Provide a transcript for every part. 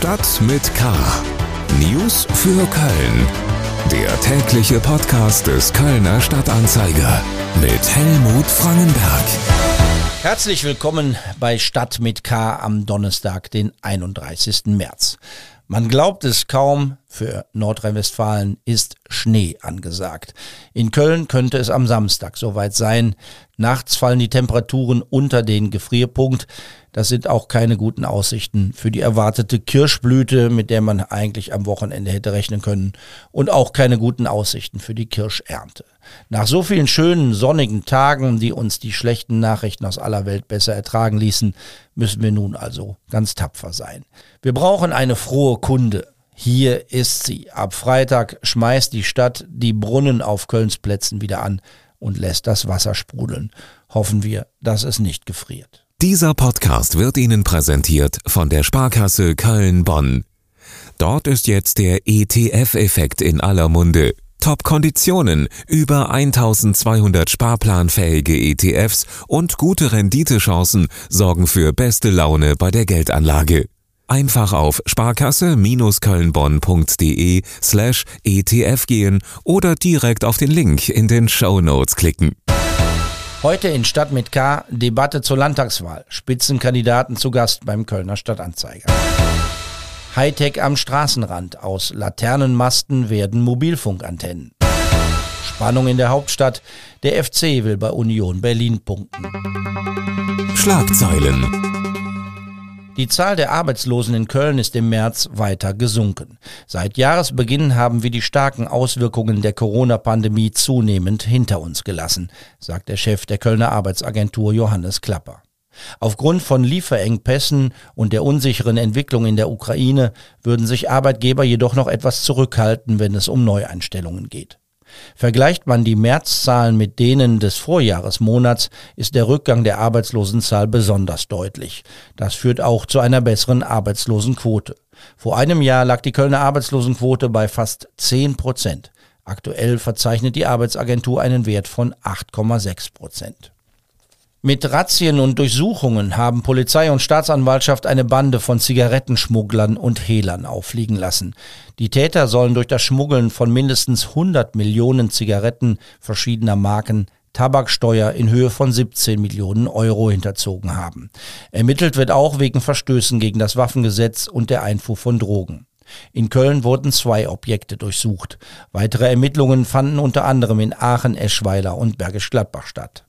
Stadt mit K. News für Köln. Der tägliche Podcast des Kölner Stadtanzeiger mit Helmut Frangenberg. Herzlich willkommen bei Stadt mit K am Donnerstag, den 31. März. Man glaubt es kaum, für Nordrhein-Westfalen ist Schnee angesagt. In Köln könnte es am Samstag soweit sein. Nachts fallen die Temperaturen unter den Gefrierpunkt. Das sind auch keine guten Aussichten für die erwartete Kirschblüte, mit der man eigentlich am Wochenende hätte rechnen können. Und auch keine guten Aussichten für die Kirschernte. Nach so vielen schönen sonnigen Tagen, die uns die schlechten Nachrichten aus aller Welt besser ertragen ließen, müssen wir nun also ganz tapfer sein. Wir brauchen eine frohe Kunde. Hier ist sie. Ab Freitag schmeißt die Stadt die Brunnen auf Kölns Plätzen wieder an und lässt das Wasser sprudeln. Hoffen wir, dass es nicht gefriert. Dieser Podcast wird Ihnen präsentiert von der Sparkasse Köln-Bonn. Dort ist jetzt der ETF-Effekt in aller Munde. Top-Konditionen, über 1200 sparplanfähige ETFs und gute Renditechancen sorgen für beste Laune bei der Geldanlage. Einfach auf sparkasse-kölnbonn.de slash ETF gehen oder direkt auf den Link in den Show Notes klicken. Heute in Stadt mit K Debatte zur Landtagswahl. Spitzenkandidaten zu Gast beim Kölner Stadtanzeiger. Hightech am Straßenrand. Aus Laternenmasten werden Mobilfunkantennen. Spannung in der Hauptstadt. Der FC will bei Union Berlin punkten. Schlagzeilen. Die Zahl der Arbeitslosen in Köln ist im März weiter gesunken. Seit Jahresbeginn haben wir die starken Auswirkungen der Corona-Pandemie zunehmend hinter uns gelassen, sagt der Chef der Kölner Arbeitsagentur Johannes Klapper. Aufgrund von Lieferengpässen und der unsicheren Entwicklung in der Ukraine würden sich Arbeitgeber jedoch noch etwas zurückhalten, wenn es um Neueinstellungen geht. Vergleicht man die Märzzahlen mit denen des Vorjahresmonats, ist der Rückgang der Arbeitslosenzahl besonders deutlich. Das führt auch zu einer besseren Arbeitslosenquote. Vor einem Jahr lag die Kölner Arbeitslosenquote bei fast 10 Prozent. Aktuell verzeichnet die Arbeitsagentur einen Wert von 8,6 Prozent. Mit Razzien und Durchsuchungen haben Polizei und Staatsanwaltschaft eine Bande von Zigarettenschmugglern und Hehlern auffliegen lassen. Die Täter sollen durch das Schmuggeln von mindestens 100 Millionen Zigaretten verschiedener Marken Tabaksteuer in Höhe von 17 Millionen Euro hinterzogen haben. Ermittelt wird auch wegen Verstößen gegen das Waffengesetz und der Einfuhr von Drogen. In Köln wurden zwei Objekte durchsucht. Weitere Ermittlungen fanden unter anderem in Aachen, Eschweiler und Bergisch Gladbach statt.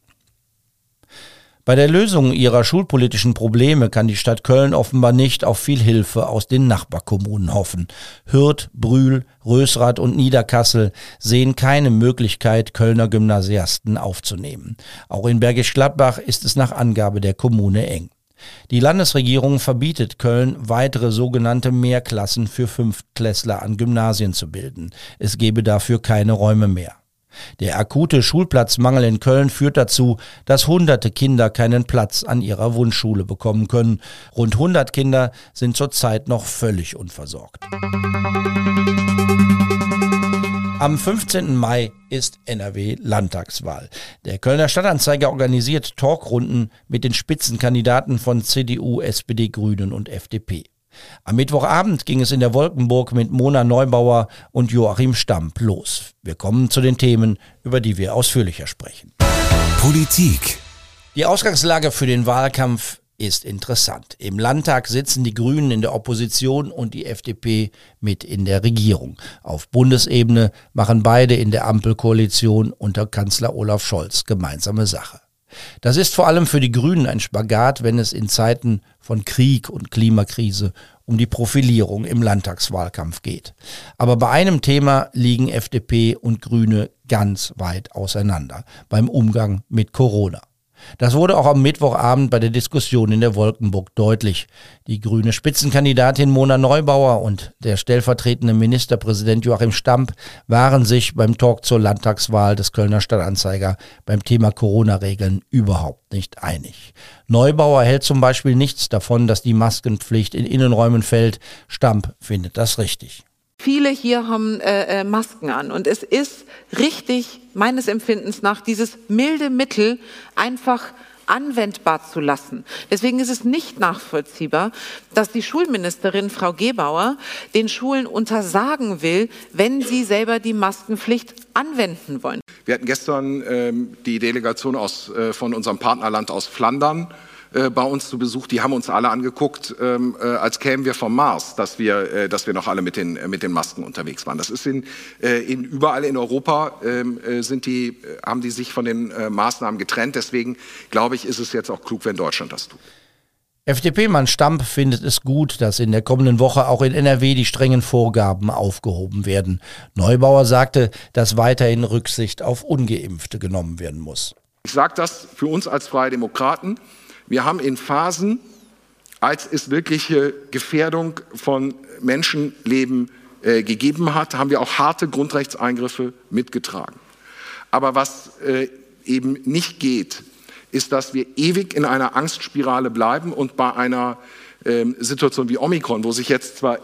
Bei der Lösung ihrer schulpolitischen Probleme kann die Stadt Köln offenbar nicht auf viel Hilfe aus den Nachbarkommunen hoffen. Hürth, Brühl, Rösrath und Niederkassel sehen keine Möglichkeit, Kölner Gymnasiasten aufzunehmen. Auch in Bergisch Gladbach ist es nach Angabe der Kommune eng. Die Landesregierung verbietet Köln, weitere sogenannte Mehrklassen für Fünftklässler an Gymnasien zu bilden. Es gebe dafür keine Räume mehr. Der akute Schulplatzmangel in Köln führt dazu, dass hunderte Kinder keinen Platz an ihrer Wunschschule bekommen können. Rund 100 Kinder sind zurzeit noch völlig unversorgt. Am 15. Mai ist NRW Landtagswahl. Der Kölner Stadtanzeiger organisiert Talkrunden mit den Spitzenkandidaten von CDU, SPD, Grünen und FDP. Am Mittwochabend ging es in der Wolkenburg mit Mona Neubauer und Joachim Stamp los. Wir kommen zu den Themen, über die wir ausführlicher sprechen. Politik. Die Ausgangslage für den Wahlkampf ist interessant. Im Landtag sitzen die Grünen in der Opposition und die FDP mit in der Regierung. Auf Bundesebene machen beide in der Ampelkoalition unter Kanzler Olaf Scholz gemeinsame Sache. Das ist vor allem für die Grünen ein Spagat, wenn es in Zeiten von Krieg und Klimakrise um die Profilierung im Landtagswahlkampf geht. Aber bei einem Thema liegen FDP und Grüne ganz weit auseinander, beim Umgang mit Corona. Das wurde auch am Mittwochabend bei der Diskussion in der Wolkenburg deutlich. Die grüne Spitzenkandidatin Mona Neubauer und der stellvertretende Ministerpräsident Joachim Stamp waren sich beim Talk zur Landtagswahl des Kölner Stadtanzeiger beim Thema Corona-Regeln überhaupt nicht einig. Neubauer hält zum Beispiel nichts davon, dass die Maskenpflicht in Innenräumen fällt. Stamp findet das richtig. Viele hier haben äh, äh, Masken an und es ist richtig, meines Empfindens nach, dieses milde Mittel einfach anwendbar zu lassen. Deswegen ist es nicht nachvollziehbar, dass die Schulministerin Frau Gebauer den Schulen untersagen will, wenn sie selber die Maskenpflicht anwenden wollen. Wir hatten gestern ähm, die Delegation aus, äh, von unserem Partnerland aus Flandern äh, bei uns zu Besuch. Die haben uns alle angeguckt, ähm, äh, als kämen wir vom Mars, dass wir, äh, dass wir noch alle mit den, äh, mit den Masken unterwegs waren. Das ist in, äh, in überall in Europa ähm, sind die, haben die sich von den Maßnahmen getrennt. Deswegen glaube ich, ist es jetzt auch klug, wenn Deutschland das tut. FDP-Mann Stamp findet es gut, dass in der kommenden Woche auch in NRW die strengen Vorgaben aufgehoben werden. Neubauer sagte, dass weiterhin Rücksicht auf ungeimpfte genommen werden muss. Ich sage das für uns als Freie Demokraten. Wir haben in Phasen, als es wirkliche Gefährdung von Menschenleben äh, gegeben hat, haben wir auch harte Grundrechtseingriffe mitgetragen. Aber was äh, eben nicht geht, ist, dass wir ewig in einer Angstspirale bleiben und bei einer ähm, Situation wie Omikron, wo sich jetzt zwar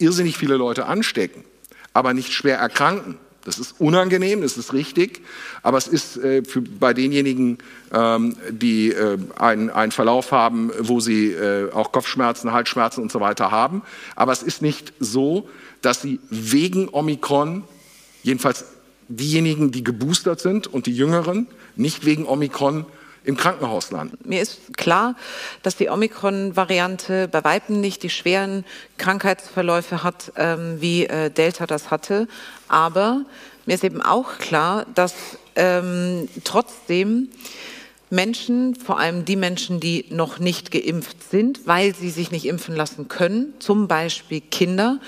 irrsinnig viele Leute anstecken, aber nicht schwer erkranken. Das ist unangenehm, das ist richtig, aber es ist äh, für, bei denjenigen, ähm, die äh, einen, einen Verlauf haben, wo sie äh, auch Kopfschmerzen, Halsschmerzen und so weiter haben. Aber es ist nicht so, dass sie wegen Omikron, jedenfalls diejenigen, die geboostert sind und die Jüngeren, nicht wegen Omikron im Krankenhaus landen. Mir ist klar, dass die Omikron-Variante bei Weitem nicht die schweren Krankheitsverläufe hat, ähm, wie äh, Delta das hatte. Aber mir ist eben auch klar, dass ähm, trotzdem Menschen, vor allem die Menschen, die noch nicht geimpft sind, weil sie sich nicht impfen lassen können, zum Beispiel Kinder,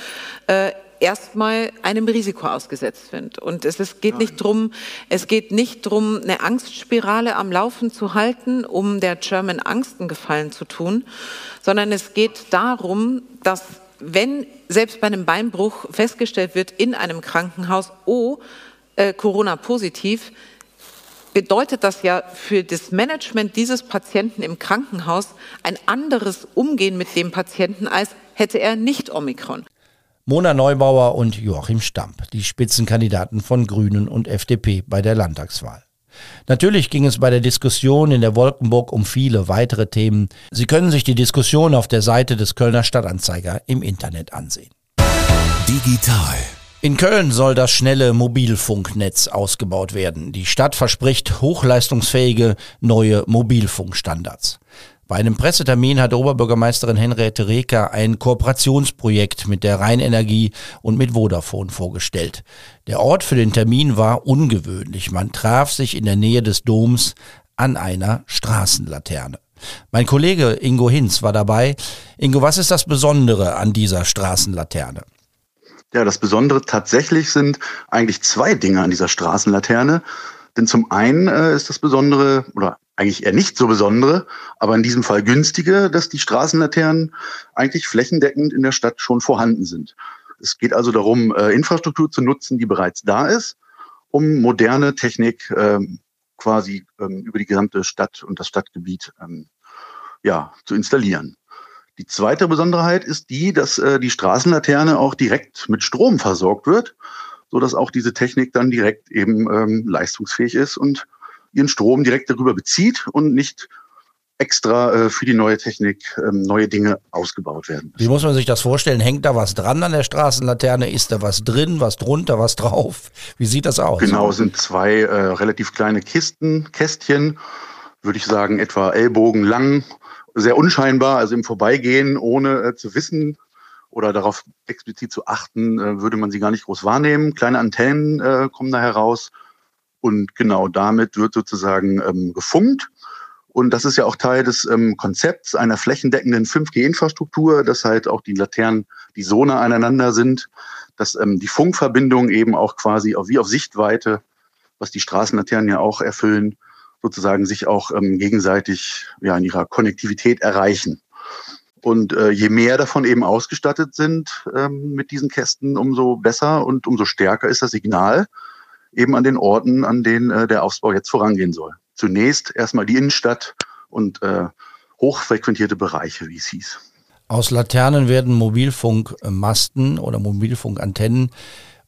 äh, erstmal einem Risiko ausgesetzt sind. Und es, es geht nicht drum, es geht nicht drum, eine Angstspirale am Laufen zu halten, um der German Angst einen Gefallen zu tun, sondern es geht darum, dass wenn selbst bei einem Beinbruch festgestellt wird in einem Krankenhaus, oh, äh, Corona positiv, bedeutet das ja für das Management dieses Patienten im Krankenhaus ein anderes Umgehen mit dem Patienten, als hätte er nicht Omikron. Mona Neubauer und Joachim Stamp, die Spitzenkandidaten von Grünen und FDP bei der Landtagswahl. Natürlich ging es bei der Diskussion in der Wolkenburg um viele weitere Themen. Sie können sich die Diskussion auf der Seite des Kölner Stadtanzeiger im Internet ansehen. Digital. In Köln soll das schnelle Mobilfunknetz ausgebaut werden. Die Stadt verspricht hochleistungsfähige neue Mobilfunkstandards. Bei einem Pressetermin hat Oberbürgermeisterin Henriette Reker ein Kooperationsprojekt mit der Rheinenergie und mit Vodafone vorgestellt. Der Ort für den Termin war ungewöhnlich. Man traf sich in der Nähe des Doms an einer Straßenlaterne. Mein Kollege Ingo Hinz war dabei. Ingo, was ist das Besondere an dieser Straßenlaterne? Ja, das Besondere tatsächlich sind eigentlich zwei Dinge an dieser Straßenlaterne. Denn zum einen äh, ist das Besondere, oder eigentlich eher nicht so besondere, aber in diesem Fall günstige, dass die Straßenlaternen eigentlich flächendeckend in der Stadt schon vorhanden sind. Es geht also darum, äh, Infrastruktur zu nutzen, die bereits da ist, um moderne Technik ähm, quasi ähm, über die gesamte Stadt und das Stadtgebiet ähm, ja, zu installieren. Die zweite Besonderheit ist die, dass äh, die Straßenlaterne auch direkt mit Strom versorgt wird, so dass auch diese Technik dann direkt eben leistungsfähig ist und ihren Strom direkt darüber bezieht und nicht extra äh, für die neue Technik ähm, neue Dinge ausgebaut werden. Wie muss man sich das vorstellen? Hängt da was dran an der Straßenlaterne? Ist da was drin, was drunter, was drauf? Wie sieht das aus? Genau, sind zwei äh, relativ kleine Kisten, Kästchen, würde ich sagen, etwa Ellbogen lang, sehr unscheinbar, also im Vorbeigehen, ohne äh, zu wissen oder darauf explizit zu achten, äh, würde man sie gar nicht groß wahrnehmen. Kleine Antennen äh, kommen da heraus und genau damit wird sozusagen ähm, gefunkt. Und das ist ja auch Teil des ähm, Konzepts einer flächendeckenden 5G-Infrastruktur, dass halt auch die Laternen, die so aneinander sind, dass ähm, die Funkverbindungen eben auch quasi wie auf Sichtweite, was die Straßenlaternen ja auch erfüllen, sozusagen sich auch ähm, gegenseitig ja, in ihrer Konnektivität erreichen. Und äh, je mehr davon eben ausgestattet sind ähm, mit diesen Kästen, umso besser und umso stärker ist das Signal eben an den Orten, an denen äh, der Ausbau jetzt vorangehen soll. Zunächst erstmal die Innenstadt und äh, hochfrequentierte Bereiche, wie es hieß. Aus Laternen werden Mobilfunkmasten oder Mobilfunkantennen.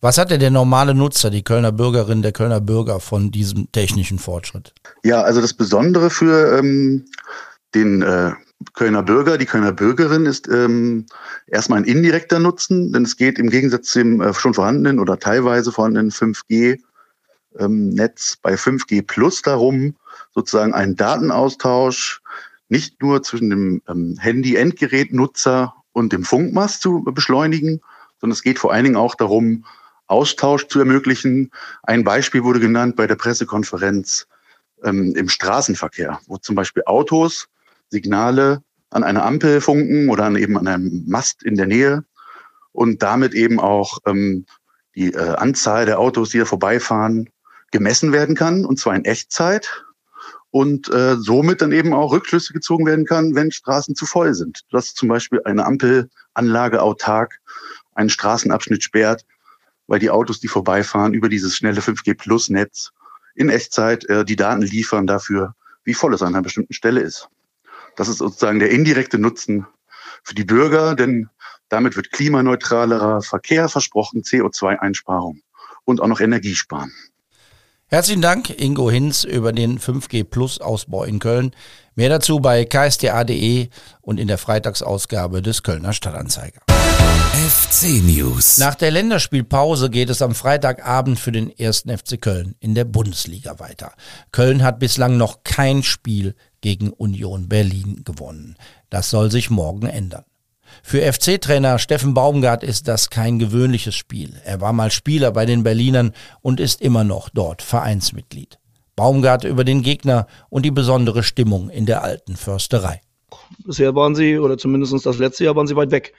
Was hat denn der normale Nutzer, die Kölner Bürgerin, der Kölner Bürger von diesem technischen Fortschritt? Ja, also das Besondere für ähm, den äh, Kölner Bürger, die Kölner Bürgerin ist ähm, erstmal ein indirekter Nutzen, denn es geht im Gegensatz zum äh, schon vorhandenen oder teilweise vorhandenen 5G-Netz ähm, bei 5G Plus darum, sozusagen einen Datenaustausch nicht nur zwischen dem ähm, Handy-Endgerät-Nutzer und dem Funkmast zu beschleunigen, sondern es geht vor allen Dingen auch darum, Austausch zu ermöglichen. Ein Beispiel wurde genannt bei der Pressekonferenz ähm, im Straßenverkehr, wo zum Beispiel Autos Signale an einer Ampel funken oder an eben an einem Mast in der Nähe und damit eben auch ähm, die äh, Anzahl der Autos, die da vorbeifahren, gemessen werden kann, und zwar in Echtzeit und äh, somit dann eben auch Rückschlüsse gezogen werden kann, wenn Straßen zu voll sind. Dass zum Beispiel eine Ampelanlage autark einen Straßenabschnitt sperrt, weil die Autos, die vorbeifahren, über dieses schnelle 5G-Plus-Netz in Echtzeit äh, die Daten liefern dafür, wie voll es an einer bestimmten Stelle ist. Das ist sozusagen der indirekte Nutzen für die Bürger, denn damit wird klimaneutralerer Verkehr versprochen, CO2-Einsparung und auch noch Energie sparen. Herzlichen Dank, Ingo Hinz, über den 5G Plus Ausbau in Köln. Mehr dazu bei ksta.de und in der Freitagsausgabe des Kölner Stadtanzeiger. FC News. Nach der Länderspielpause geht es am Freitagabend für den ersten FC Köln in der Bundesliga weiter. Köln hat bislang noch kein Spiel gegen Union Berlin gewonnen. Das soll sich morgen ändern. Für FC-Trainer Steffen Baumgart ist das kein gewöhnliches Spiel. Er war mal Spieler bei den Berlinern und ist immer noch dort Vereinsmitglied. Baumgart über den Gegner und die besondere Stimmung in der alten Försterei. Bisher waren sie, oder zumindest das letzte Jahr, waren sie weit weg.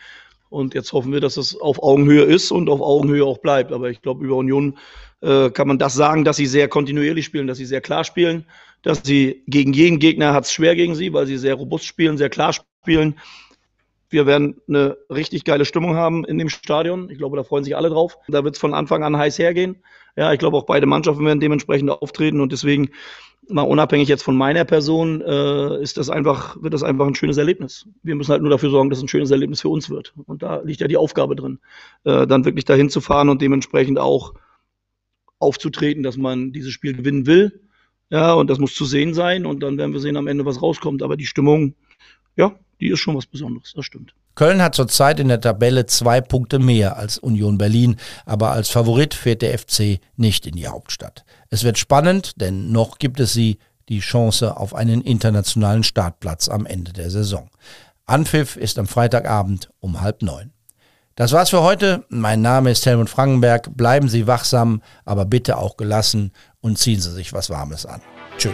Und jetzt hoffen wir, dass es auf Augenhöhe ist und auf Augenhöhe auch bleibt. Aber ich glaube, über Union äh, kann man das sagen, dass sie sehr kontinuierlich spielen, dass sie sehr klar spielen, dass sie gegen jeden Gegner hat es schwer gegen sie, weil sie sehr robust spielen, sehr klar spielen. Wir werden eine richtig geile Stimmung haben in dem Stadion. Ich glaube, da freuen sich alle drauf. Da wird es von Anfang an heiß hergehen. Ja, ich glaube, auch beide Mannschaften werden dementsprechend auftreten und deswegen, mal unabhängig jetzt von meiner Person, äh, ist das einfach, wird das einfach ein schönes Erlebnis. Wir müssen halt nur dafür sorgen, dass es ein schönes Erlebnis für uns wird. Und da liegt ja die Aufgabe drin, äh, dann wirklich dahin zu fahren und dementsprechend auch aufzutreten, dass man dieses Spiel gewinnen will. Ja, und das muss zu sehen sein und dann werden wir sehen am Ende, was rauskommt. Aber die Stimmung, ja, die ist schon was Besonderes, das stimmt. Köln hat zurzeit in der Tabelle zwei Punkte mehr als Union Berlin, aber als Favorit fährt der FC nicht in die Hauptstadt. Es wird spannend, denn noch gibt es sie die Chance auf einen internationalen Startplatz am Ende der Saison. Anpfiff ist am Freitagabend um halb neun. Das war's für heute. Mein Name ist Helmut Frankenberg. Bleiben Sie wachsam, aber bitte auch gelassen und ziehen Sie sich was Warmes an. Tschüss.